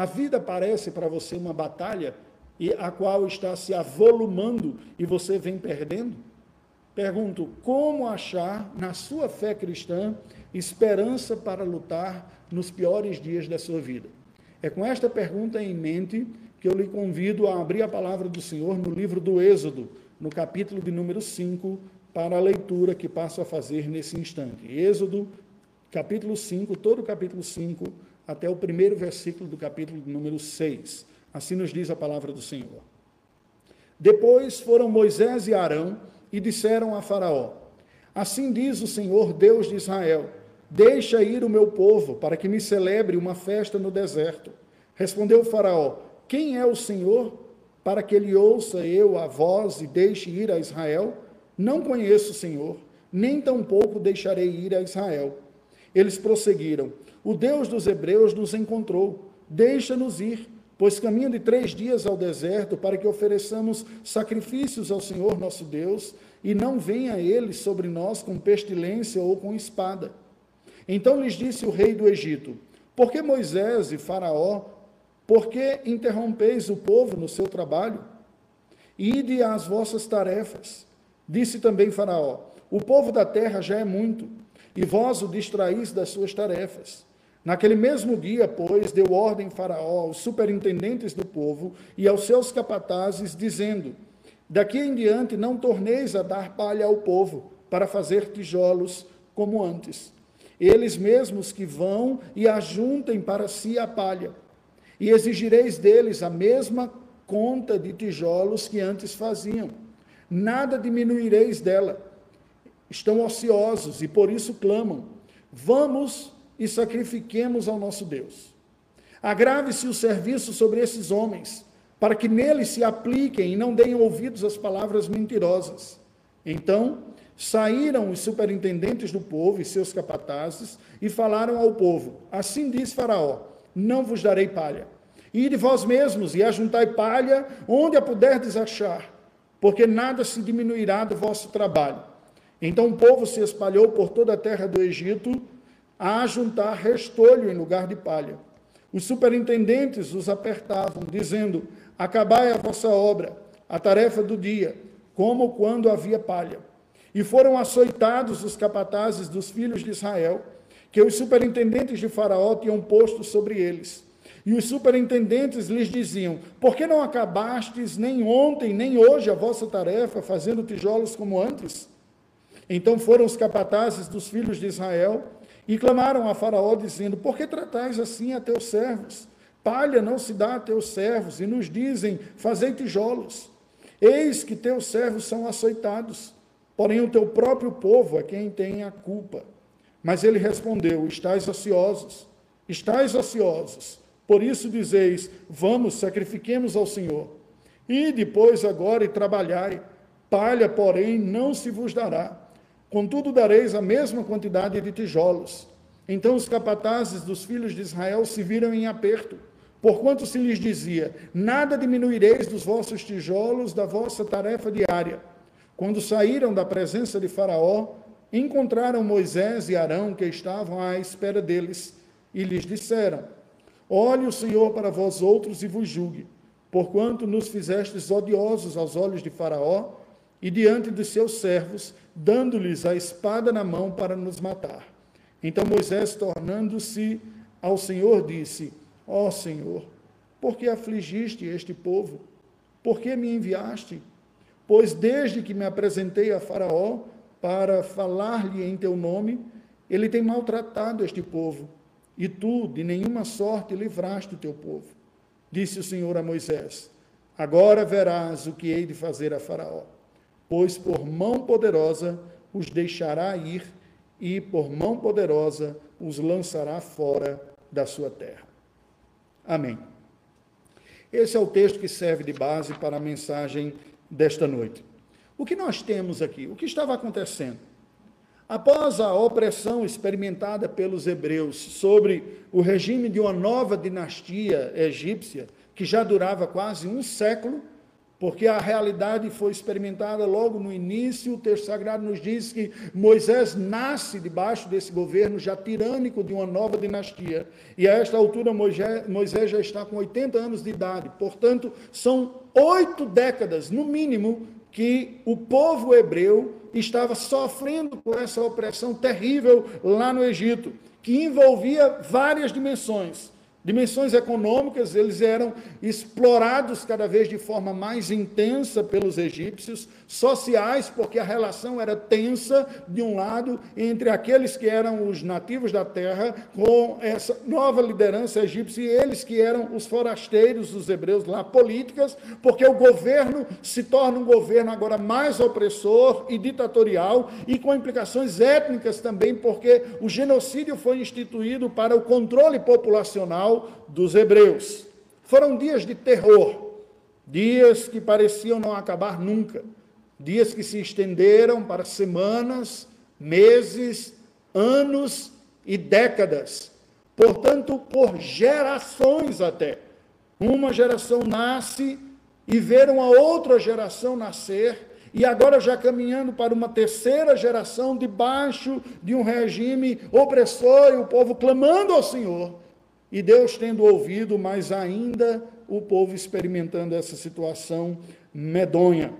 A vida parece para você uma batalha e a qual está se avolumando e você vem perdendo? Pergunto, como achar na sua fé cristã esperança para lutar nos piores dias da sua vida? É com esta pergunta em mente que eu lhe convido a abrir a palavra do Senhor no livro do Êxodo, no capítulo de número 5, para a leitura que passo a fazer nesse instante. Êxodo, capítulo 5, todo o capítulo 5, até o primeiro versículo do capítulo número 6. Assim nos diz a palavra do Senhor. Depois foram Moisés e Arão e disseram a Faraó: Assim diz o Senhor, Deus de Israel: Deixa ir o meu povo, para que me celebre uma festa no deserto. Respondeu Faraó: Quem é o Senhor, para que ele ouça eu a voz e deixe ir a Israel? Não conheço o Senhor, nem tampouco deixarei ir a Israel. Eles prosseguiram: O Deus dos Hebreus nos encontrou, deixa-nos ir, pois caminho de três dias ao deserto para que ofereçamos sacrifícios ao Senhor nosso Deus, e não venha ele sobre nós com pestilência ou com espada. Então lhes disse o rei do Egito: Por que Moisés e Faraó, por que interrompeis o povo no seu trabalho? Ide às vossas tarefas. Disse também Faraó: O povo da terra já é muito, e vós o distraís das suas tarefas. Naquele mesmo dia, pois, deu ordem Faraó aos superintendentes do povo e aos seus capatazes, dizendo: Daqui em diante não torneis a dar palha ao povo, para fazer tijolos como antes. Eles mesmos que vão e ajuntem para si a palha. E exigireis deles a mesma conta de tijolos que antes faziam nada diminuireis dela. Estão ociosos e por isso clamam: Vamos e sacrifiquemos ao nosso Deus. Agrave-se o serviço sobre esses homens, para que neles se apliquem e não deem ouvidos às palavras mentirosas. Então saíram os superintendentes do povo e seus capatazes e falaram ao povo: Assim diz Faraó: Não vos darei palha. Ide vós mesmos e ajuntai palha onde a puderdes achar porque nada se diminuirá do vosso trabalho. Então o povo se espalhou por toda a terra do Egito a juntar restolho em lugar de palha. Os superintendentes os apertavam, dizendo: Acabai a vossa obra, a tarefa do dia, como quando havia palha. E foram açoitados os capatazes dos filhos de Israel, que os superintendentes de Faraó tinham posto sobre eles. E os superintendentes lhes diziam: Por que não acabastes nem ontem, nem hoje a vossa tarefa, fazendo tijolos como antes? Então foram os capatazes dos filhos de Israel e clamaram a Faraó, dizendo: Por que tratais assim a teus servos? Palha não se dá a teus servos, e nos dizem: Fazei tijolos. Eis que teus servos são açoitados, porém o teu próprio povo é quem tem a culpa. Mas ele respondeu: Estais ociosos, estais ociosos por isso dizeis: Vamos, sacrifiquemos ao Senhor. E depois agora e trabalhai. Palha, porém, não se vos dará. Contudo, dareis a mesma quantidade de tijolos. Então os capatazes dos filhos de Israel se viram em aperto, porquanto se lhes dizia: Nada diminuireis dos vossos tijolos da vossa tarefa diária. Quando saíram da presença de Faraó, encontraram Moisés e Arão, que estavam à espera deles, e lhes disseram: Olhe o Senhor para vós outros e vos julgue, porquanto nos fizestes odiosos aos olhos de Faraó e diante de seus servos, dando-lhes a espada na mão para nos matar. Então Moisés, tornando-se ao Senhor, disse: Ó oh, Senhor, por que afligiste este povo? Por que me enviaste? Pois desde que me apresentei a Faraó para falar-lhe em teu nome, ele tem maltratado este povo e tu, de nenhuma sorte, livraste o teu povo. Disse o Senhor a Moisés: Agora verás o que hei de fazer a Faraó, pois por mão poderosa os deixará ir, e por mão poderosa os lançará fora da sua terra. Amém. Esse é o texto que serve de base para a mensagem desta noite. O que nós temos aqui? O que estava acontecendo? Após a opressão experimentada pelos hebreus sobre o regime de uma nova dinastia egípcia, que já durava quase um século, porque a realidade foi experimentada logo no início. O texto sagrado nos diz que Moisés nasce debaixo desse governo já tirânico de uma nova dinastia. E a esta altura, Moisés já está com 80 anos de idade. Portanto, são oito décadas, no mínimo, que o povo hebreu estava sofrendo com essa opressão terrível lá no Egito, que envolvia várias dimensões Dimensões econômicas, eles eram explorados cada vez de forma mais intensa pelos egípcios, sociais, porque a relação era tensa, de um lado, entre aqueles que eram os nativos da terra, com essa nova liderança egípcia, e eles que eram os forasteiros, os hebreus lá, políticas, porque o governo se torna um governo agora mais opressor e ditatorial, e com implicações étnicas também, porque o genocídio foi instituído para o controle populacional dos hebreus. Foram dias de terror, dias que pareciam não acabar nunca, dias que se estenderam para semanas, meses, anos e décadas. Portanto, por gerações até. Uma geração nasce e ver uma outra geração nascer, e agora já caminhando para uma terceira geração debaixo de um regime opressor e o povo clamando ao Senhor e Deus tendo ouvido, mas ainda o povo experimentando essa situação medonha.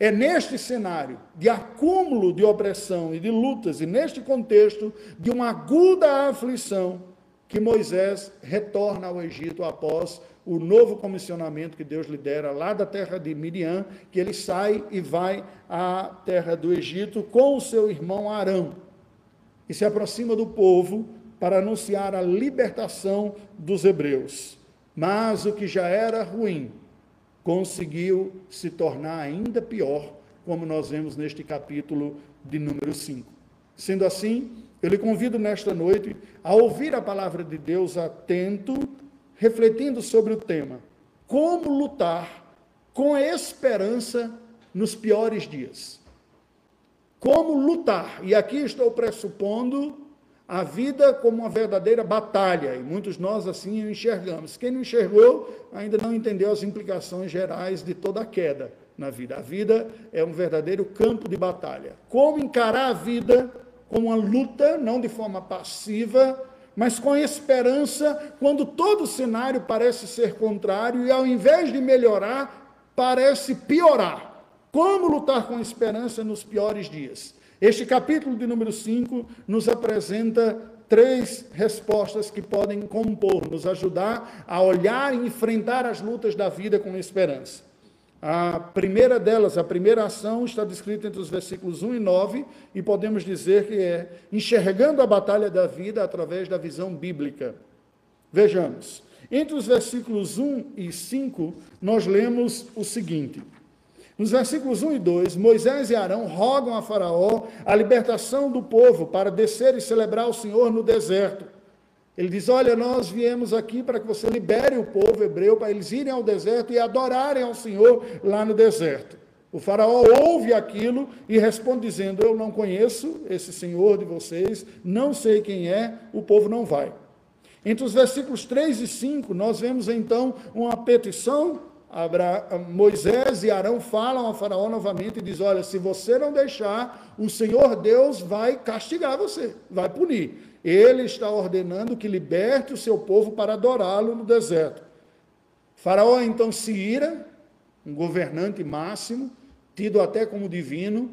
É neste cenário de acúmulo de opressão e de lutas, e neste contexto de uma aguda aflição, que Moisés retorna ao Egito após o novo comissionamento que Deus lhe dera lá da terra de Midian, que ele sai e vai à terra do Egito com o seu irmão Arão. E se aproxima do povo para anunciar a libertação dos hebreus. Mas o que já era ruim conseguiu se tornar ainda pior, como nós vemos neste capítulo de número 5. Sendo assim, eu lhe convido nesta noite a ouvir a palavra de Deus atento, refletindo sobre o tema: como lutar com esperança nos piores dias. Como lutar, e aqui estou pressupondo a vida como uma verdadeira batalha, e muitos nós assim enxergamos. Quem não enxergou ainda não entendeu as implicações gerais de toda a queda na vida. A vida é um verdadeiro campo de batalha. Como encarar a vida como uma luta, não de forma passiva, mas com esperança, quando todo o cenário parece ser contrário e ao invés de melhorar, parece piorar. Como lutar com esperança nos piores dias? Este capítulo de número 5 nos apresenta três respostas que podem compor, nos ajudar a olhar e enfrentar as lutas da vida com esperança. A primeira delas, a primeira ação, está descrita entre os versículos 1 e 9, e podemos dizer que é enxergando a batalha da vida através da visão bíblica. Vejamos, entre os versículos 1 e 5, nós lemos o seguinte. Nos versículos 1 e 2, Moisés e Arão rogam a Faraó a libertação do povo para descer e celebrar o Senhor no deserto. Ele diz: Olha, nós viemos aqui para que você libere o povo hebreu, para eles irem ao deserto e adorarem ao Senhor lá no deserto. O Faraó ouve aquilo e responde dizendo: Eu não conheço esse Senhor de vocês, não sei quem é, o povo não vai. Entre os versículos 3 e 5, nós vemos então uma petição Abra... Moisés e Arão falam a Faraó novamente e diz: Olha, se você não deixar, o Senhor Deus vai castigar você, vai punir. Ele está ordenando que liberte o seu povo para adorá-lo no deserto. Faraó então se ira, um governante máximo, tido até como divino,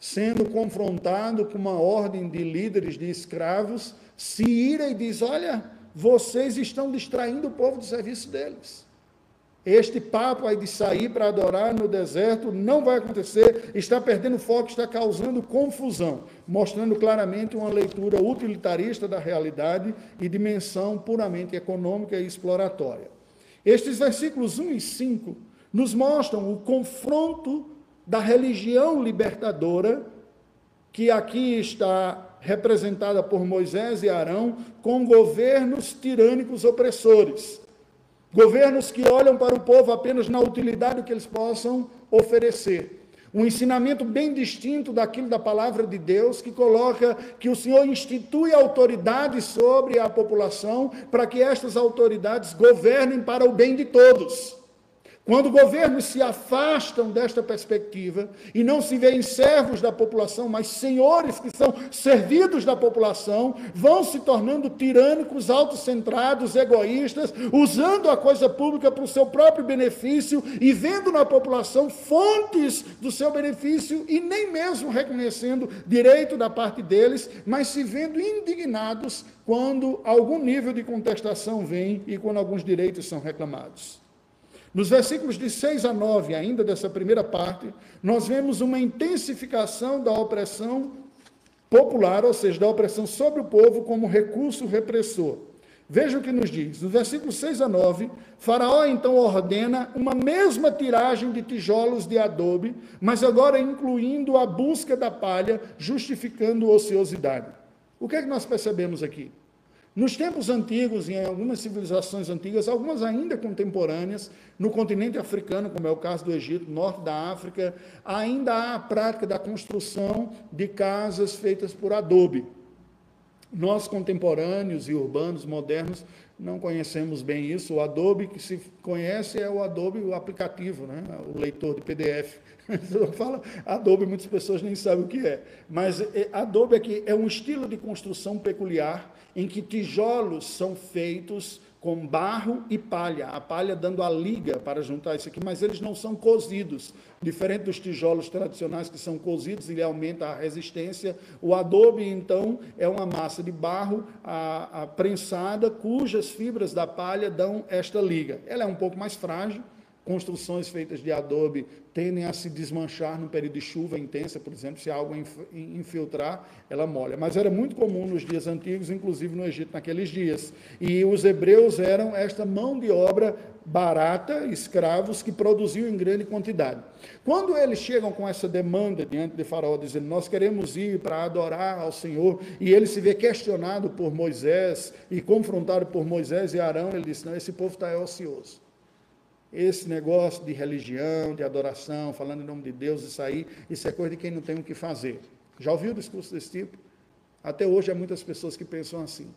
sendo confrontado com uma ordem de líderes de escravos, se ira e diz: Olha, vocês estão distraindo o povo do serviço deles. Este papo aí de sair para adorar no deserto não vai acontecer, está perdendo foco, está causando confusão, mostrando claramente uma leitura utilitarista da realidade e dimensão puramente econômica e exploratória. Estes versículos 1 e 5 nos mostram o confronto da religião libertadora, que aqui está representada por Moisés e Arão, com governos tirânicos opressores Governos que olham para o povo apenas na utilidade que eles possam oferecer. Um ensinamento bem distinto daquilo da palavra de Deus, que coloca que o Senhor institui autoridades sobre a população para que estas autoridades governem para o bem de todos. Quando governos se afastam desta perspectiva e não se veem servos da população, mas senhores que são servidos da população, vão se tornando tirânicos, autocentrados, egoístas, usando a coisa pública para o seu próprio benefício e vendo na população fontes do seu benefício e nem mesmo reconhecendo direito da parte deles, mas se vendo indignados quando algum nível de contestação vem e quando alguns direitos são reclamados. Nos versículos de 6 a 9, ainda dessa primeira parte, nós vemos uma intensificação da opressão popular, ou seja, da opressão sobre o povo como recurso repressor. Veja o que nos diz. No versículo 6 a 9, Faraó então ordena uma mesma tiragem de tijolos de adobe, mas agora incluindo a busca da palha, justificando ociosidade. O que é que nós percebemos aqui? Nos tempos antigos, em algumas civilizações antigas, algumas ainda contemporâneas, no continente africano, como é o caso do Egito, norte da África, ainda há a prática da construção de casas feitas por adobe. Nós, contemporâneos e urbanos, modernos, não conhecemos bem isso. O Adobe que se conhece é o Adobe, o aplicativo, né? o leitor de PDF. Fala Adobe, muitas pessoas nem sabem o que é. Mas é, Adobe aqui é um estilo de construção peculiar em que tijolos são feitos com barro e palha, a palha dando a liga para juntar isso aqui, mas eles não são cozidos. Diferente dos tijolos tradicionais que são cozidos, ele aumenta a resistência. O adobe, então, é uma massa de barro a, a prensada, cujas fibras da palha dão esta liga. Ela é um pouco mais frágil, construções feitas de adobe tendem a se desmanchar no período de chuva intensa, por exemplo, se a água infiltrar, ela molha. Mas era muito comum nos dias antigos, inclusive no Egito naqueles dias. E os hebreus eram esta mão de obra barata, escravos que produziam em grande quantidade. Quando eles chegam com essa demanda diante de Faraó, dizendo: Nós queremos ir para adorar ao Senhor, e ele se vê questionado por Moisés e confrontado por Moisés e Arão, ele diz: Não, esse povo está ocioso. Esse negócio de religião, de adoração, falando em nome de Deus, isso aí, isso é coisa de quem não tem o que fazer. Já ouviu discurso desse tipo? Até hoje há muitas pessoas que pensam assim.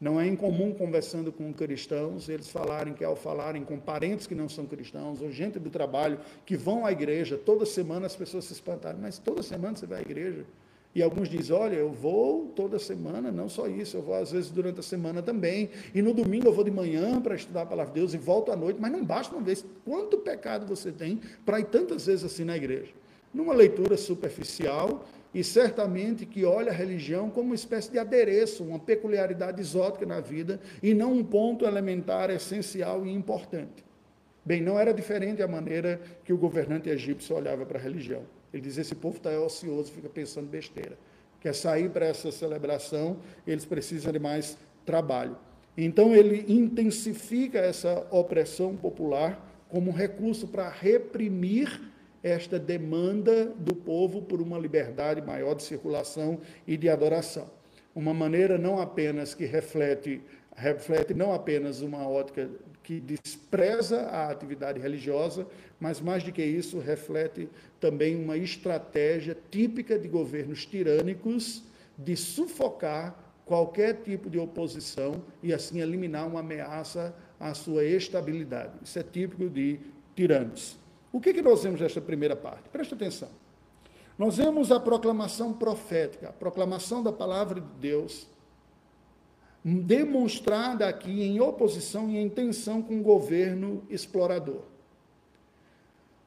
Não é incomum conversando com cristãos, eles falarem que ao falarem com parentes que não são cristãos, ou gente do trabalho que vão à igreja, toda semana as pessoas se espantaram, mas toda semana você vai à igreja? E alguns dizem: olha, eu vou toda semana, não só isso, eu vou às vezes durante a semana também. E no domingo eu vou de manhã para estudar a palavra de Deus e volto à noite, mas não basta uma vez. Quanto pecado você tem para ir tantas vezes assim na igreja? Numa leitura superficial e certamente que olha a religião como uma espécie de adereço, uma peculiaridade exótica na vida e não um ponto elementar, essencial e importante. Bem, não era diferente a maneira que o governante egípcio olhava para a religião. Ele diz: esse povo está ocioso, fica pensando besteira. Quer sair para essa celebração, eles precisam de mais trabalho. Então, ele intensifica essa opressão popular como recurso para reprimir esta demanda do povo por uma liberdade maior de circulação e de adoração. Uma maneira não apenas que reflete, reflete não apenas uma ótica que despreza a atividade religiosa, mas mais do que isso, reflete também uma estratégia típica de governos tirânicos de sufocar qualquer tipo de oposição e assim eliminar uma ameaça à sua estabilidade. Isso é típico de tiranos. O que, que nós vemos nesta primeira parte? Presta atenção. Nós vemos a proclamação profética, a proclamação da palavra de Deus, demonstrada aqui em oposição e em tensão com o governo explorador.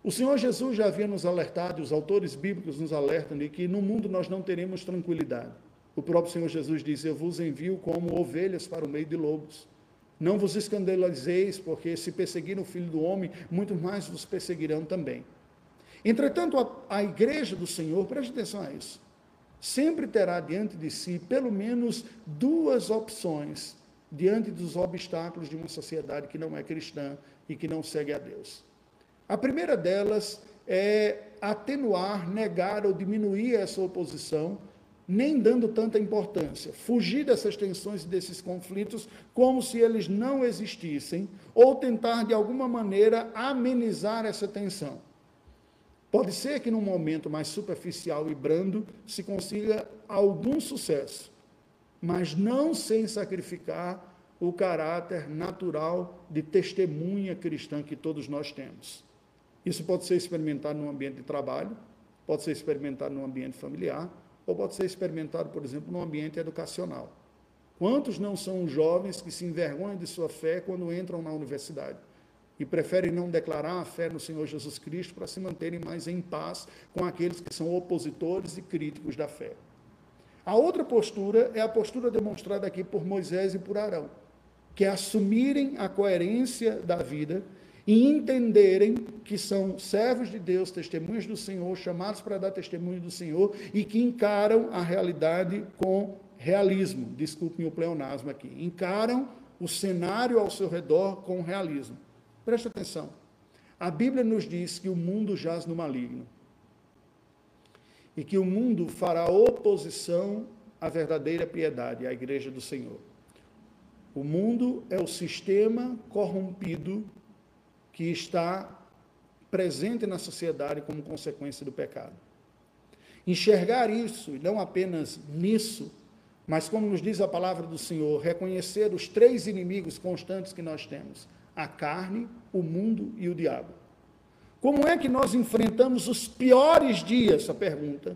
O Senhor Jesus já havia nos alertado, os autores bíblicos nos alertam de que no mundo nós não teremos tranquilidade. O próprio Senhor Jesus diz: Eu vos envio como ovelhas para o meio de lobos. Não vos escandalizeis, porque se perseguiram o filho do homem, muito mais vos perseguirão também. Entretanto, a, a igreja do Senhor, preste atenção a isso, sempre terá diante de si pelo menos duas opções diante dos obstáculos de uma sociedade que não é cristã e que não segue a Deus. A primeira delas é atenuar, negar ou diminuir essa oposição, nem dando tanta importância, fugir dessas tensões e desses conflitos como se eles não existissem, ou tentar de alguma maneira amenizar essa tensão. Pode ser que num momento mais superficial e brando se consiga algum sucesso, mas não sem sacrificar o caráter natural de testemunha cristã que todos nós temos. Isso pode ser experimentado no ambiente de trabalho, pode ser experimentado no ambiente familiar, ou pode ser experimentado, por exemplo, no ambiente educacional. Quantos não são jovens que se envergonham de sua fé quando entram na universidade? E preferem não declarar a fé no Senhor Jesus Cristo para se manterem mais em paz com aqueles que são opositores e críticos da fé. A outra postura é a postura demonstrada aqui por Moisés e por Arão, que é assumirem a coerência da vida e entenderem que são servos de Deus, testemunhas do Senhor, chamados para dar testemunho do Senhor e que encaram a realidade com realismo. Desculpem o pleonasmo aqui. Encaram o cenário ao seu redor com realismo. Preste atenção. A Bíblia nos diz que o mundo jaz no maligno e que o mundo fará oposição à verdadeira piedade, à igreja do Senhor. O mundo é o sistema corrompido que está presente na sociedade como consequência do pecado. Enxergar isso, e não apenas nisso, mas como nos diz a palavra do Senhor, reconhecer os três inimigos constantes que nós temos: a carne, o mundo e o diabo. Como é que nós enfrentamos os piores dias? A pergunta.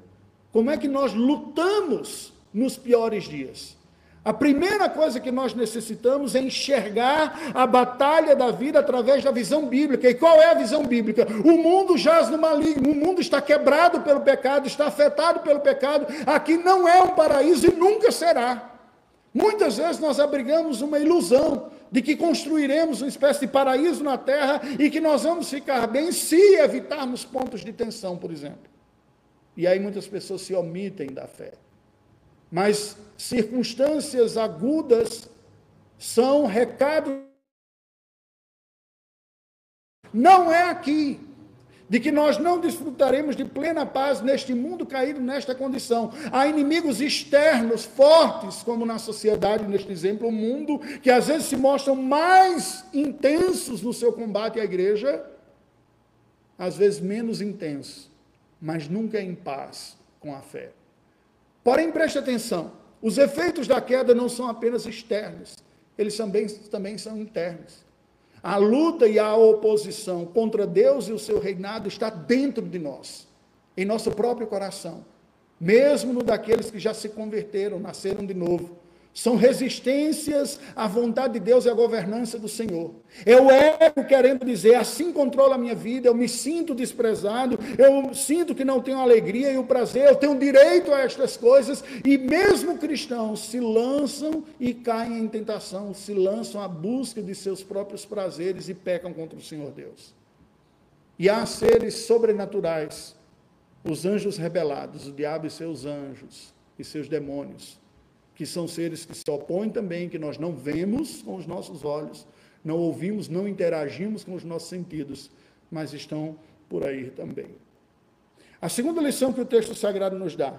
Como é que nós lutamos nos piores dias? A primeira coisa que nós necessitamos é enxergar a batalha da vida através da visão bíblica. E qual é a visão bíblica? O mundo jaz no maligno, o mundo está quebrado pelo pecado, está afetado pelo pecado. Aqui não é um paraíso e nunca será. Muitas vezes nós abrigamos uma ilusão de que construiremos uma espécie de paraíso na terra e que nós vamos ficar bem se evitarmos pontos de tensão, por exemplo. E aí muitas pessoas se omitem da fé. Mas circunstâncias agudas são recado. Não é aqui de que nós não desfrutaremos de plena paz neste mundo caído nesta condição. Há inimigos externos fortes, como na sociedade, neste exemplo, o mundo, que às vezes se mostram mais intensos no seu combate à igreja, às vezes menos intensos, mas nunca em paz com a fé. Porém, preste atenção: os efeitos da queda não são apenas externos, eles também, também são internos. A luta e a oposição contra Deus e o seu reinado está dentro de nós, em nosso próprio coração, mesmo no daqueles que já se converteram, nasceram de novo. São resistências à vontade de Deus e à governança do Senhor. O ego querendo dizer, assim controla a minha vida, eu me sinto desprezado, eu sinto que não tenho alegria e o prazer, eu tenho direito a estas coisas, e mesmo cristãos se lançam e caem em tentação, se lançam à busca de seus próprios prazeres e pecam contra o Senhor Deus. E há seres sobrenaturais, os anjos rebelados, o diabo e seus anjos e seus demônios que são seres que se opõem também, que nós não vemos com os nossos olhos, não ouvimos, não interagimos com os nossos sentidos, mas estão por aí também. A segunda lição que o texto sagrado nos dá: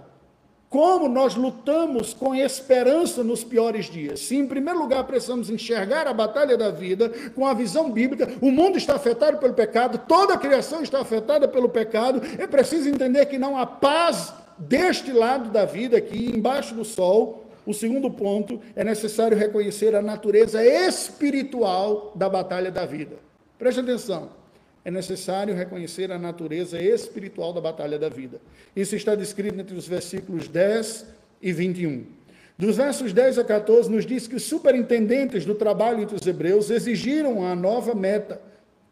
como nós lutamos com esperança nos piores dias. Se, em primeiro lugar, precisamos enxergar a batalha da vida com a visão bíblica, o mundo está afetado pelo pecado, toda a criação está afetada pelo pecado, é preciso entender que não há paz deste lado da vida, aqui embaixo do sol, o segundo ponto é necessário reconhecer a natureza espiritual da batalha da vida. Preste atenção. É necessário reconhecer a natureza espiritual da batalha da vida. Isso está descrito entre os versículos 10 e 21. Dos versos 10 a 14, nos diz que os superintendentes do trabalho entre os hebreus exigiram a nova meta,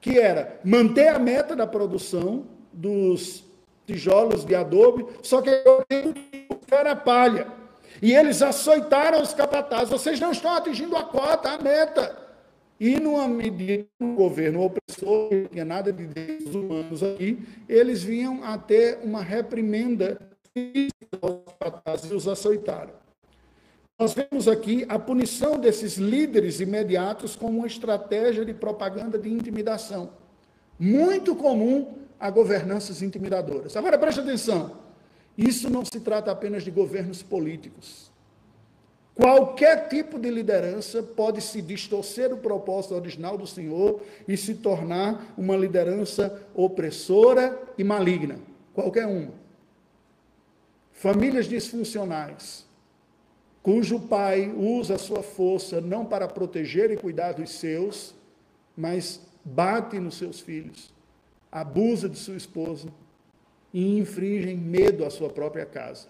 que era manter a meta da produção dos tijolos de adobe, só que eu tenho que buscar a palha. E eles açoitaram os capatazes. Vocês não estão atingindo a cota, a meta. E numa medida um governo opressor, não tinha nada de direitos humanos aqui, eles vinham a ter uma reprimenda e os açoitaram. Nós vemos aqui a punição desses líderes imediatos como uma estratégia de propaganda de intimidação. Muito comum a governanças intimidadoras. Agora preste atenção. Isso não se trata apenas de governos políticos. Qualquer tipo de liderança pode se distorcer o propósito original do Senhor e se tornar uma liderança opressora e maligna. Qualquer uma. Famílias disfuncionais, cujo pai usa a sua força não para proteger e cuidar dos seus, mas bate nos seus filhos, abusa de sua esposa e infringe medo à sua própria casa.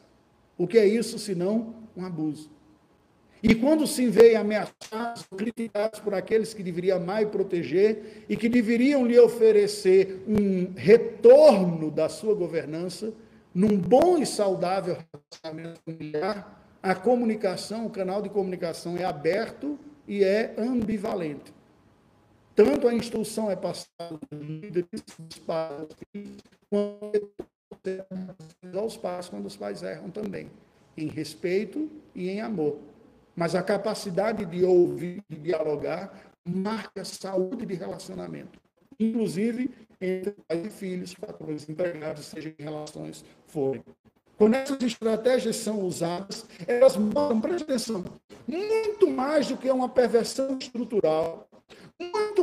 O que é isso senão um abuso? E quando se vê ameaçados, criticados por aqueles que deveriam amar e proteger e que deveriam lhe oferecer um retorno da sua governança, num bom e saudável relacionamento familiar, a comunicação, o canal de comunicação é aberto e é ambivalente. Tanto a instrução é passada dos líderes, dos pais, quanto aos pais, quando os pais erram também, em respeito e em amor. Mas a capacidade de ouvir, de dialogar, marca saúde de relacionamento, inclusive entre pais e filhos, patrões empregados, seja em relações forem. Quando essas estratégias são usadas, elas mostram, preste atenção, muito mais do que uma perversão estrutural,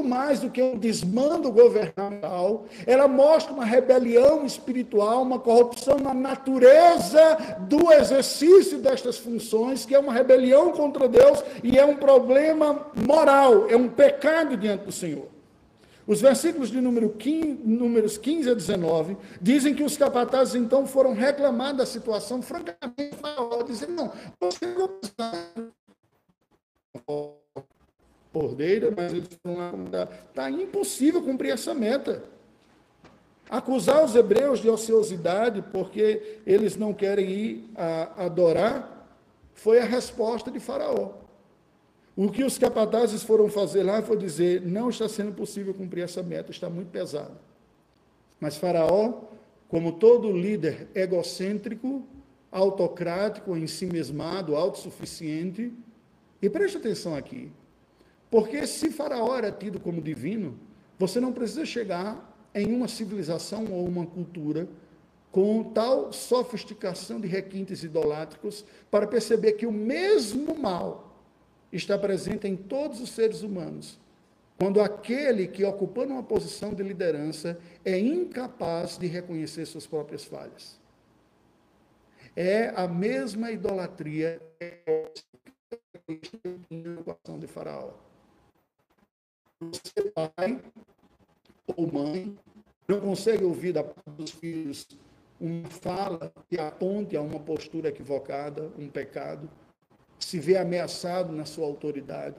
mais do que um desmando governamental, ela mostra uma rebelião espiritual, uma corrupção na natureza do exercício destas funções, que é uma rebelião contra Deus e é um problema moral, é um pecado diante do Senhor. Os versículos de número 15, números 15 a 19 dizem que os capatazes então foram reclamar da situação, francamente, dizendo: não, você não ordeira, mas eles foram lá. Está impossível cumprir essa meta. Acusar os hebreus de ociosidade porque eles não querem ir a adorar foi a resposta de Faraó. O que os capatazes foram fazer lá foi dizer: não está sendo possível cumprir essa meta, está muito pesado. Mas Faraó, como todo líder egocêntrico, autocrático, ensimesmado, autossuficiente, e preste atenção aqui, porque se Faraó era tido como divino, você não precisa chegar em uma civilização ou uma cultura com tal sofisticação de requintes idolátricos para perceber que o mesmo mal está presente em todos os seres humanos. Quando aquele que ocupando uma posição de liderança é incapaz de reconhecer suas próprias falhas. É a mesma idolatria que a de Faraó você pai ou mãe não consegue ouvir da parte dos filhos uma fala que aponte a uma postura equivocada, um pecado, se vê ameaçado na sua autoridade,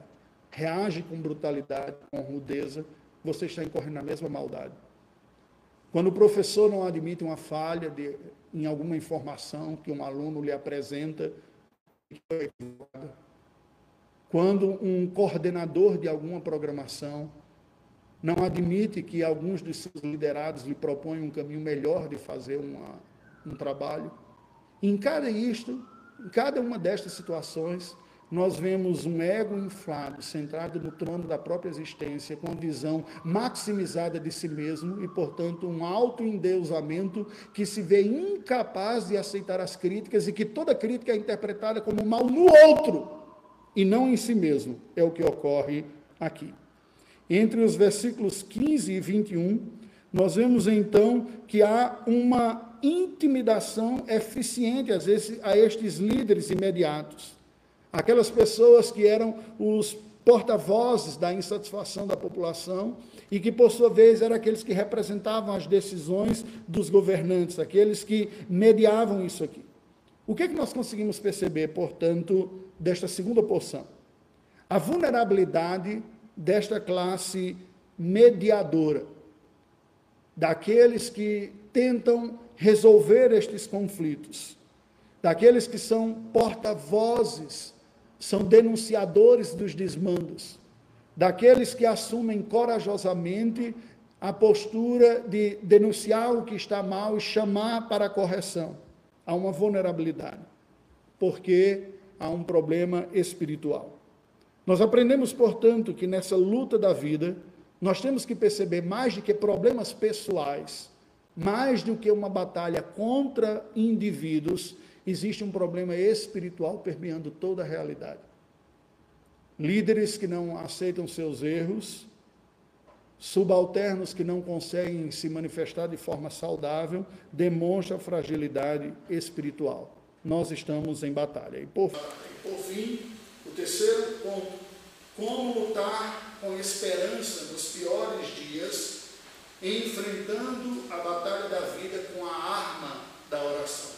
reage com brutalidade, com rudeza, você está incorrendo na mesma maldade. Quando o professor não admite uma falha de, em alguma informação que um aluno lhe apresenta, quando um coordenador de alguma programação não admite que alguns dos seus liderados lhe propõem um caminho melhor de fazer uma, um trabalho. Em cada isto, em cada uma destas situações, nós vemos um ego inflado, centrado no trono da própria existência, com visão maximizada de si mesmo e, portanto, um autoendeusamento que se vê incapaz de aceitar as críticas e que toda crítica é interpretada como mal no outro e não em si mesmo. É o que ocorre aqui. Entre os versículos 15 e 21, nós vemos então que há uma intimidação eficiente, às a estes líderes imediatos. Aquelas pessoas que eram os porta-vozes da insatisfação da população e que, por sua vez, eram aqueles que representavam as decisões dos governantes, aqueles que mediavam isso aqui. O que, é que nós conseguimos perceber, portanto, desta segunda porção? A vulnerabilidade desta classe mediadora, daqueles que tentam resolver estes conflitos, daqueles que são porta-vozes, são denunciadores dos desmandos, daqueles que assumem corajosamente a postura de denunciar o que está mal e chamar para a correção há uma vulnerabilidade, porque há um problema espiritual. Nós aprendemos, portanto, que nessa luta da vida, nós temos que perceber mais do que problemas pessoais, mais do que uma batalha contra indivíduos, existe um problema espiritual permeando toda a realidade. Líderes que não aceitam seus erros, subalternos que não conseguem se manifestar de forma saudável, demonstra fragilidade espiritual. Nós estamos em batalha. E por, por fim, o terceiro ponto: como lutar com esperança nos piores dias, enfrentando a batalha da vida com a arma da oração.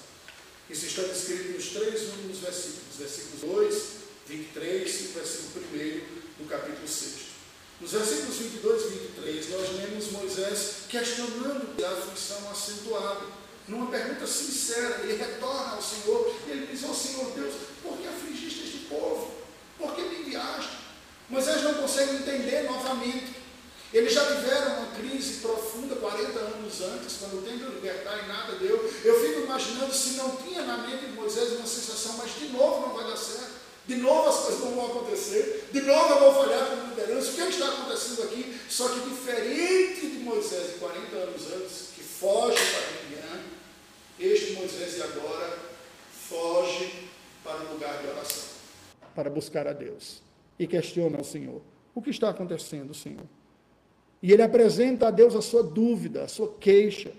Isso está descrito nos três últimos versículos, versículos 2, 23 e versículo 1 do capítulo 6. Nos versículos 22 e 23, nós lemos Moisés questionando a aflição acentuada. Numa pergunta sincera, ele retorna ao Senhor e ele diz: Ó oh, Senhor Deus, por que afligiste este povo? Por que me enviaste? Moisés não consegue entender novamente. Eles já tiveram uma crise profunda 40 anos antes, quando tentam libertar e nada deu. Eu fico imaginando se não tinha na mente de Moisés uma sensação, mas de novo não vai dar certo. De novo as coisas não vão acontecer. De novo eu vou falhar como liderança. O é que está acontecendo aqui? Só que diferente de Moisés de 40 anos antes, que foge para Midian, este Moisés de agora foge para o lugar de oração. Para buscar a Deus e questiona o Senhor: O que está acontecendo, Senhor? E ele apresenta a Deus a sua dúvida, a sua queixa.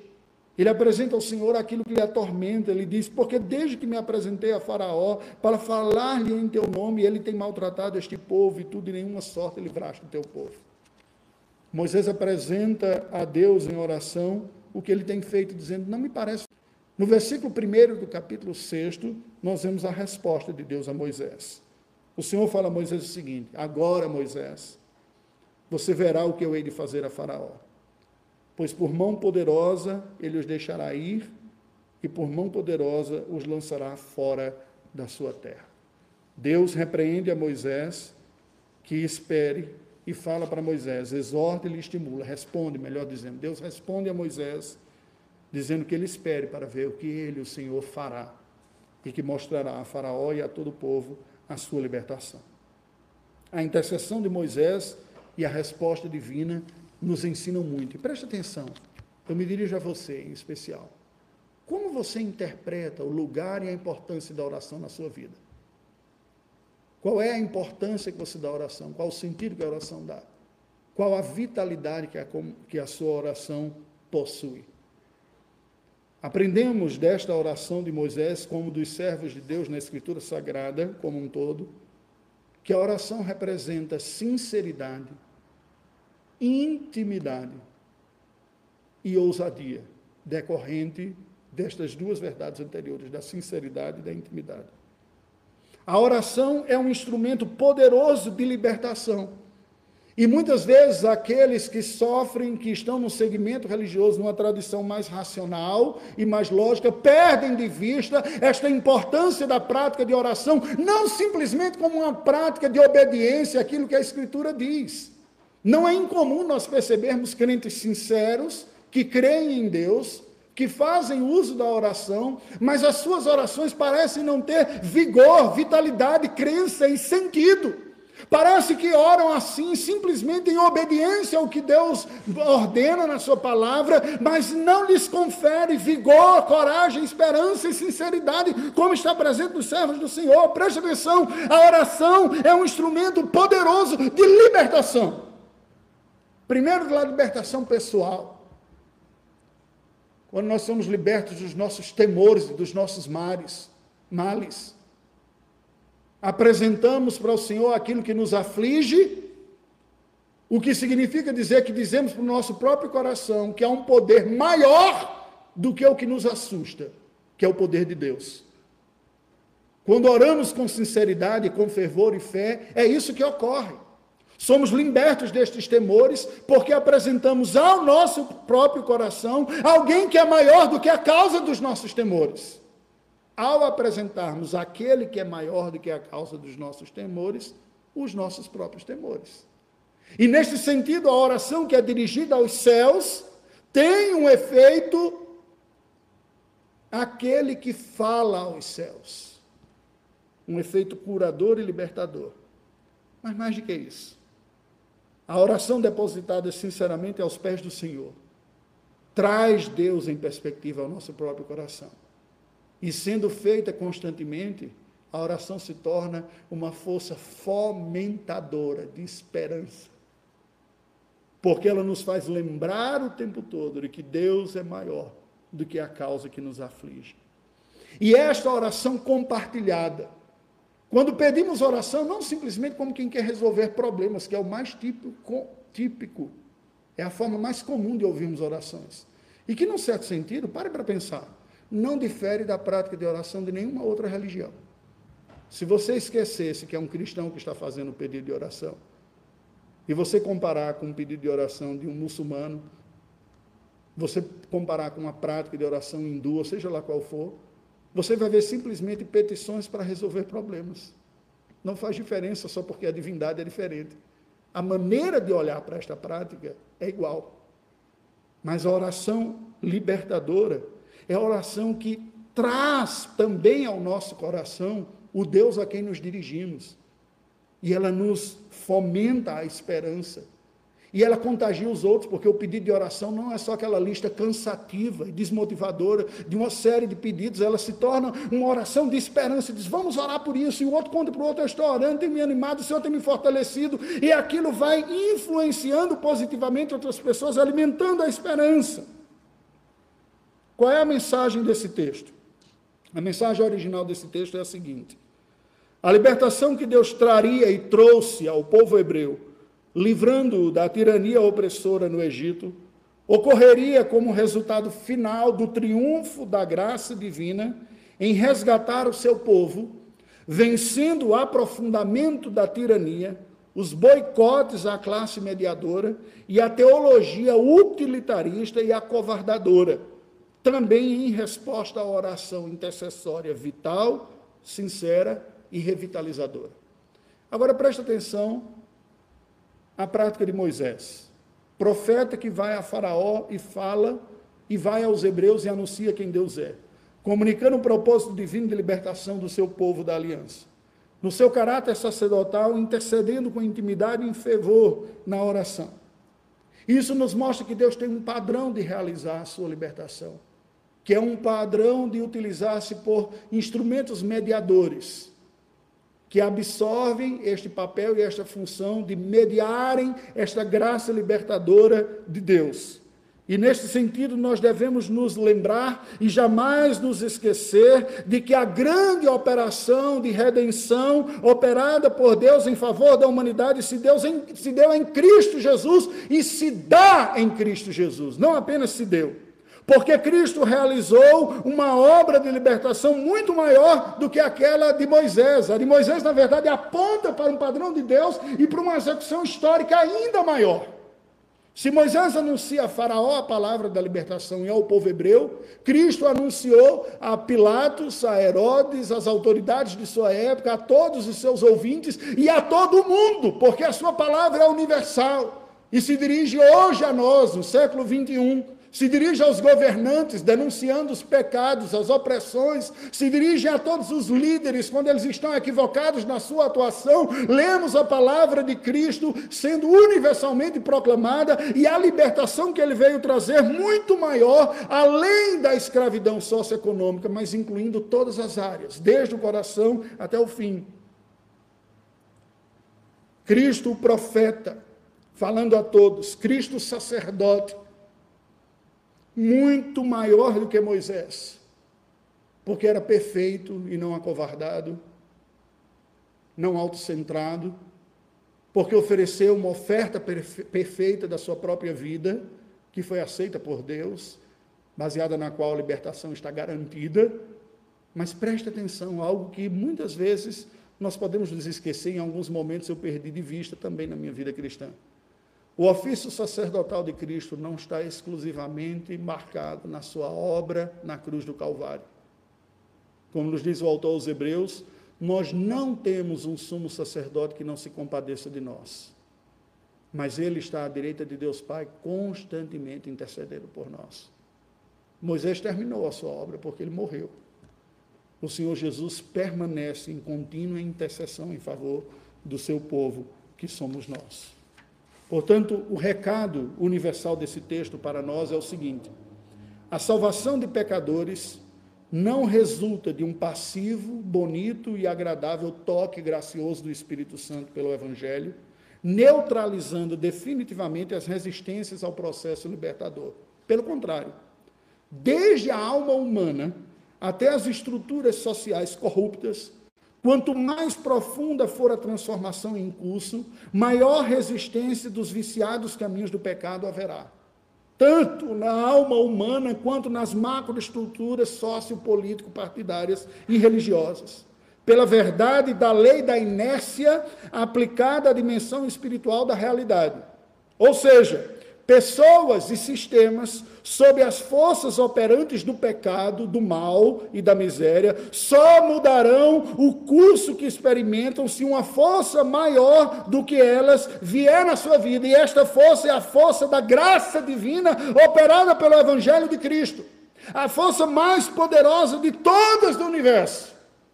Ele apresenta ao Senhor aquilo que lhe atormenta. Ele diz: Porque desde que me apresentei a Faraó para falar-lhe em teu nome, ele tem maltratado este povo e tudo de nenhuma sorte livraste o teu povo. Moisés apresenta a Deus em oração o que ele tem feito, dizendo: Não me parece. No versículo 1 do capítulo 6, nós vemos a resposta de Deus a Moisés. O Senhor fala a Moisés o seguinte: Agora, Moisés, você verá o que eu hei de fazer a Faraó. Pois por mão poderosa ele os deixará ir, e por mão poderosa os lançará fora da sua terra. Deus repreende a Moisés que espere e fala para Moisés, exorta e lhe estimula, responde, melhor dizendo. Deus responde a Moisés, dizendo que ele espere para ver o que ele, o Senhor, fará e que mostrará a Faraó e a todo o povo a sua libertação. A intercessão de Moisés e a resposta divina nos ensinam muito. E preste atenção, eu me dirijo a você em especial. Como você interpreta o lugar e a importância da oração na sua vida? Qual é a importância que você dá à oração? Qual o sentido que a oração dá? Qual a vitalidade que a, que a sua oração possui? Aprendemos desta oração de Moisés, como dos servos de Deus na Escritura Sagrada, como um todo, que a oração representa sinceridade, intimidade e ousadia, decorrente destas duas verdades anteriores, da sinceridade e da intimidade. A oração é um instrumento poderoso de libertação e muitas vezes aqueles que sofrem, que estão no segmento religioso, numa tradição mais racional e mais lógica, perdem de vista esta importância da prática de oração, não simplesmente como uma prática de obediência àquilo que a Escritura diz. Não é incomum nós percebermos crentes sinceros, que creem em Deus, que fazem uso da oração, mas as suas orações parecem não ter vigor, vitalidade, crença e sentido. Parece que oram assim, simplesmente em obediência ao que Deus ordena na Sua palavra, mas não lhes confere vigor, coragem, esperança e sinceridade, como está presente nos servos do Senhor. Preste atenção: a oração é um instrumento poderoso de libertação. Primeiro, da libertação pessoal. Quando nós somos libertos dos nossos temores e dos nossos males apresentamos para o Senhor aquilo que nos aflige, o que significa dizer que dizemos para o nosso próprio coração que há um poder maior do que o que nos assusta, que é o poder de Deus. Quando oramos com sinceridade, com fervor e fé, é isso que ocorre. Somos libertos destes temores porque apresentamos ao nosso próprio coração alguém que é maior do que a causa dos nossos temores ao apresentarmos aquele que é maior do que a causa dos nossos temores, os nossos próprios temores. E neste sentido, a oração que é dirigida aos céus tem um efeito aquele que fala aos céus. Um efeito curador e libertador. Mas mais do que isso, a oração depositada sinceramente aos pés do Senhor traz Deus em perspectiva ao nosso próprio coração. E sendo feita constantemente, a oração se torna uma força fomentadora de esperança. Porque ela nos faz lembrar o tempo todo de que Deus é maior do que a causa que nos aflige. E esta oração compartilhada. Quando pedimos oração, não simplesmente como quem quer resolver problemas, que é o mais típico, típico é a forma mais comum de ouvirmos orações. E que, num certo sentido, pare para pensar, não difere da prática de oração de nenhuma outra religião. Se você esquecesse que é um cristão que está fazendo o pedido de oração, e você comparar com um pedido de oração de um muçulmano, você comparar com uma prática de oração hindu, ou seja lá qual for, você vai ver simplesmente petições para resolver problemas. Não faz diferença só porque a divindade é diferente. A maneira de olhar para esta prática é igual. Mas a oração libertadora é a oração que traz também ao nosso coração o Deus a quem nos dirigimos. E ela nos fomenta a esperança. E ela contagia os outros, porque o pedido de oração não é só aquela lista cansativa e desmotivadora de uma série de pedidos, ela se torna uma oração de esperança. Diz, vamos orar por isso. E o outro conta para o outro, eu estou orando, tem me animado, o Senhor tem me fortalecido. E aquilo vai influenciando positivamente outras pessoas, alimentando a esperança. Qual é a mensagem desse texto? A mensagem original desse texto é a seguinte: a libertação que Deus traria e trouxe ao povo hebreu, livrando-o da tirania opressora no Egito, ocorreria como resultado final do triunfo da graça divina em resgatar o seu povo, vencendo o aprofundamento da tirania, os boicotes à classe mediadora e a teologia utilitarista e acovardadora, também em resposta à oração intercessória vital, sincera e revitalizadora. Agora preste atenção à prática de Moisés, profeta que vai a Faraó e fala, e vai aos hebreus e anuncia quem Deus é, comunicando o propósito divino de libertação do seu povo da aliança. No seu caráter sacerdotal, intercedendo com intimidade e fervor na oração. Isso nos mostra que Deus tem um padrão de realizar a sua libertação, que é um padrão de utilizar-se por instrumentos mediadores que absorvem este papel e esta função de mediarem esta graça libertadora de Deus. E neste sentido, nós devemos nos lembrar e jamais nos esquecer de que a grande operação de redenção operada por Deus em favor da humanidade se, Deus em, se deu em Cristo Jesus e se dá em Cristo Jesus. Não apenas se deu, porque Cristo realizou uma obra de libertação muito maior do que aquela de Moisés. A de Moisés, na verdade, aponta para um padrão de Deus e para uma execução histórica ainda maior. Se Moisés anuncia a Faraó a palavra da libertação e ao povo hebreu, Cristo anunciou a Pilatos, a Herodes, às autoridades de sua época, a todos os seus ouvintes e a todo mundo, porque a sua palavra é universal e se dirige hoje a nós, no século 21 se dirige aos governantes, denunciando os pecados, as opressões, se dirige a todos os líderes quando eles estão equivocados na sua atuação. Lemos a palavra de Cristo sendo universalmente proclamada e a libertação que ele veio trazer muito maior, além da escravidão socioeconômica, mas incluindo todas as áreas, desde o coração até o fim. Cristo, o profeta, falando a todos, Cristo, o sacerdote, muito maior do que Moisés, porque era perfeito e não acovardado, não autocentrado, porque ofereceu uma oferta perfeita da sua própria vida, que foi aceita por Deus, baseada na qual a libertação está garantida. Mas preste atenção, algo que muitas vezes nós podemos nos esquecer, em alguns momentos eu perdi de vista também na minha vida cristã. O ofício sacerdotal de Cristo não está exclusivamente marcado na sua obra na cruz do Calvário. Como nos diz o autor aos Hebreus, nós não temos um sumo sacerdote que não se compadeça de nós. Mas ele está à direita de Deus Pai, constantemente intercedendo por nós. Moisés terminou a sua obra porque ele morreu. O Senhor Jesus permanece em contínua intercessão em favor do seu povo, que somos nós. Portanto, o recado universal desse texto para nós é o seguinte: a salvação de pecadores não resulta de um passivo, bonito e agradável toque gracioso do Espírito Santo pelo Evangelho, neutralizando definitivamente as resistências ao processo libertador. Pelo contrário, desde a alma humana, até as estruturas sociais corruptas, quanto mais profunda for a transformação em curso, maior resistência dos viciados caminhos do pecado haverá. Tanto na alma humana quanto nas macroestruturas sociopolítico-partidárias e religiosas pela verdade da lei da inércia aplicada à dimensão espiritual da realidade. Ou seja, pessoas e sistemas sob as forças operantes do pecado, do mal e da miséria, só mudarão o curso que experimentam se uma força maior do que elas vier na sua vida. E esta força é a força da graça divina operada pelo Evangelho de Cristo. A força mais poderosa de todas do universo.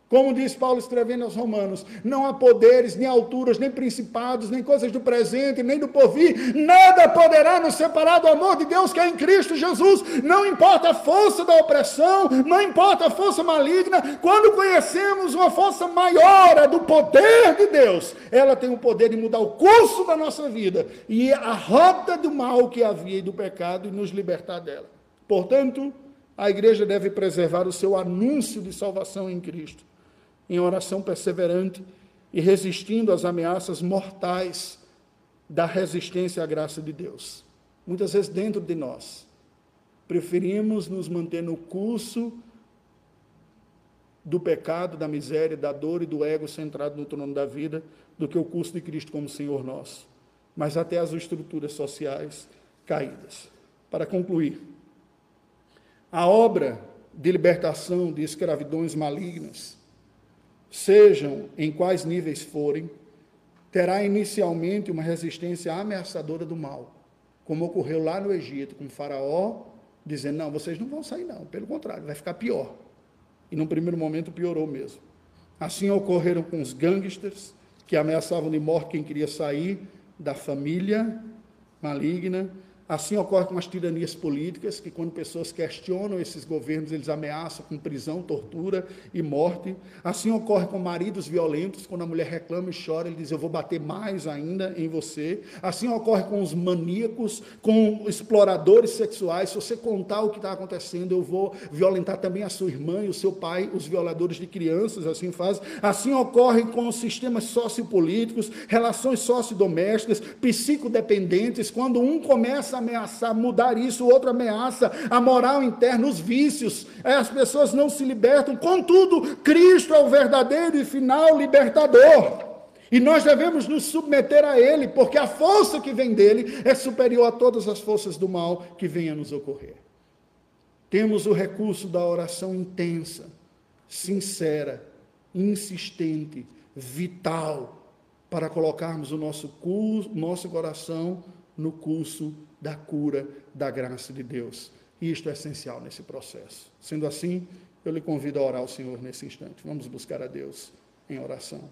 Como diz Paulo escrevendo aos Romanos: não há poderes, nem alturas, nem principados, nem coisas do presente, nem do porvir, nada poderá nos separar do amor de Deus que é em Cristo Jesus. Não importa a força da opressão, não importa a força maligna, quando conhecemos uma força maior, a do poder de Deus, ela tem o poder de mudar o curso da nossa vida e a rota do mal que havia e do pecado e nos libertar dela. Portanto, a igreja deve preservar o seu anúncio de salvação em Cristo em oração perseverante e resistindo às ameaças mortais da resistência à graça de Deus. Muitas vezes dentro de nós, preferimos nos manter no curso do pecado, da miséria, da dor e do ego centrado no trono da vida, do que o curso de Cristo como Senhor nosso. Mas até as estruturas sociais caídas. Para concluir, a obra de libertação de escravidões malignas sejam em quais níveis forem, terá inicialmente uma resistência ameaçadora do mal, como ocorreu lá no Egito, com Faraó dizendo: Não, vocês não vão sair, não, pelo contrário, vai ficar pior. E num primeiro momento piorou mesmo. Assim ocorreram com os gangsters, que ameaçavam de morte quem queria sair da família maligna, Assim ocorre com as tiranias políticas, que quando pessoas questionam esses governos, eles ameaçam com prisão, tortura e morte. Assim ocorre com maridos violentos, quando a mulher reclama e chora, ele diz: Eu vou bater mais ainda em você. Assim ocorre com os maníacos, com exploradores sexuais. Se você contar o que está acontecendo, eu vou violentar também a sua irmã e o seu pai, os violadores de crianças, assim faz. Assim ocorre com os sistemas sociopolíticos, relações sociodomésticas, psicodependentes, quando um começa ameaçar mudar isso, outro ameaça a moral interna, os vícios. As pessoas não se libertam. Contudo, Cristo é o verdadeiro e final libertador. E nós devemos nos submeter a Ele, porque a força que vem dele é superior a todas as forças do mal que venham a nos ocorrer. Temos o recurso da oração intensa, sincera, insistente, vital, para colocarmos o nosso, curso, nosso coração no curso da cura da graça de Deus. E isto é essencial nesse processo. Sendo assim, eu lhe convido a orar ao Senhor nesse instante. Vamos buscar a Deus em oração.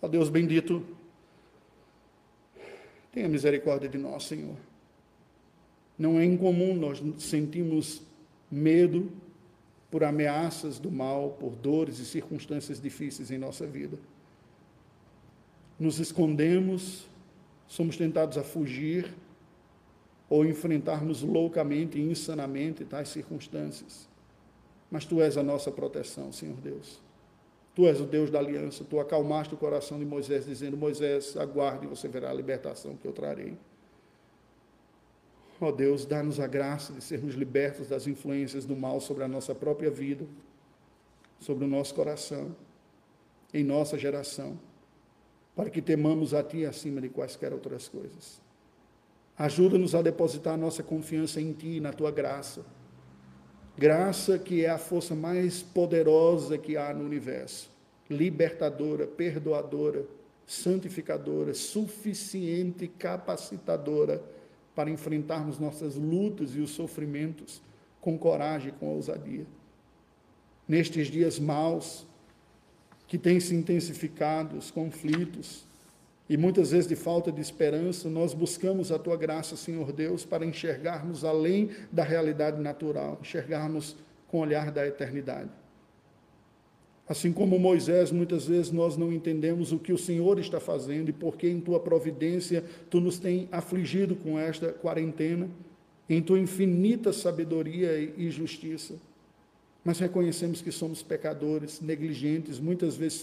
Ó Deus bendito, tenha misericórdia de nós, Senhor. Não é incomum nós sentimos medo por ameaças do mal, por dores e circunstâncias difíceis em nossa vida. Nos escondemos, somos tentados a fugir, ou enfrentarmos loucamente e insanamente tais circunstâncias. Mas tu és a nossa proteção, Senhor Deus. Tu és o Deus da aliança, tu acalmaste o coração de Moisés, dizendo: Moisés, aguarde, você verá a libertação que eu trarei. Ó oh Deus, dá-nos a graça de sermos libertos das influências do mal sobre a nossa própria vida, sobre o nosso coração, em nossa geração, para que temamos a Ti acima de quaisquer outras coisas. Ajuda-nos a depositar nossa confiança em Ti, na Tua graça. Graça que é a força mais poderosa que há no universo, libertadora, perdoadora, santificadora, suficiente, capacitadora para enfrentarmos nossas lutas e os sofrimentos com coragem e com ousadia. Nestes dias maus, que têm se intensificado os conflitos, e muitas vezes, de falta de esperança, nós buscamos a tua graça, Senhor Deus, para enxergarmos além da realidade natural, enxergarmos com o olhar da eternidade. Assim como Moisés, muitas vezes nós não entendemos o que o Senhor está fazendo e por que em tua providência tu nos tem afligido com esta quarentena, em tua infinita sabedoria e justiça. mas reconhecemos que somos pecadores, negligentes, muitas vezes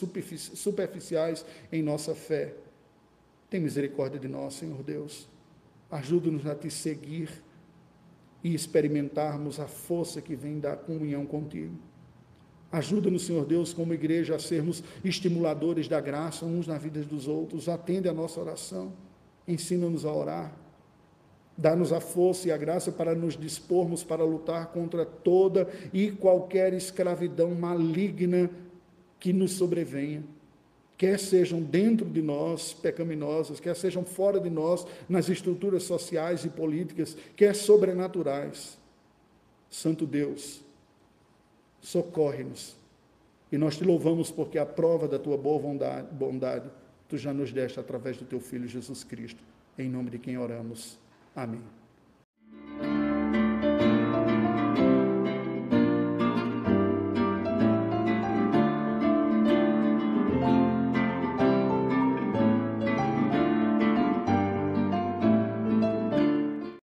superficiais em nossa fé. Tem misericórdia de nós, Senhor Deus. Ajuda-nos a te seguir e experimentarmos a força que vem da comunhão contigo. Ajuda-nos, Senhor Deus, como igreja, a sermos estimuladores da graça uns na vida dos outros. Atende a nossa oração. Ensina-nos a orar. Dá-nos a força e a graça para nos dispormos para lutar contra toda e qualquer escravidão maligna que nos sobrevenha. Quer sejam dentro de nós pecaminosas, quer sejam fora de nós nas estruturas sociais e políticas, quer sobrenaturais. Santo Deus, socorre-nos. E nós te louvamos porque a prova da tua boa bondade, bondade tu já nos deste através do teu Filho Jesus Cristo. Em nome de quem oramos. Amém.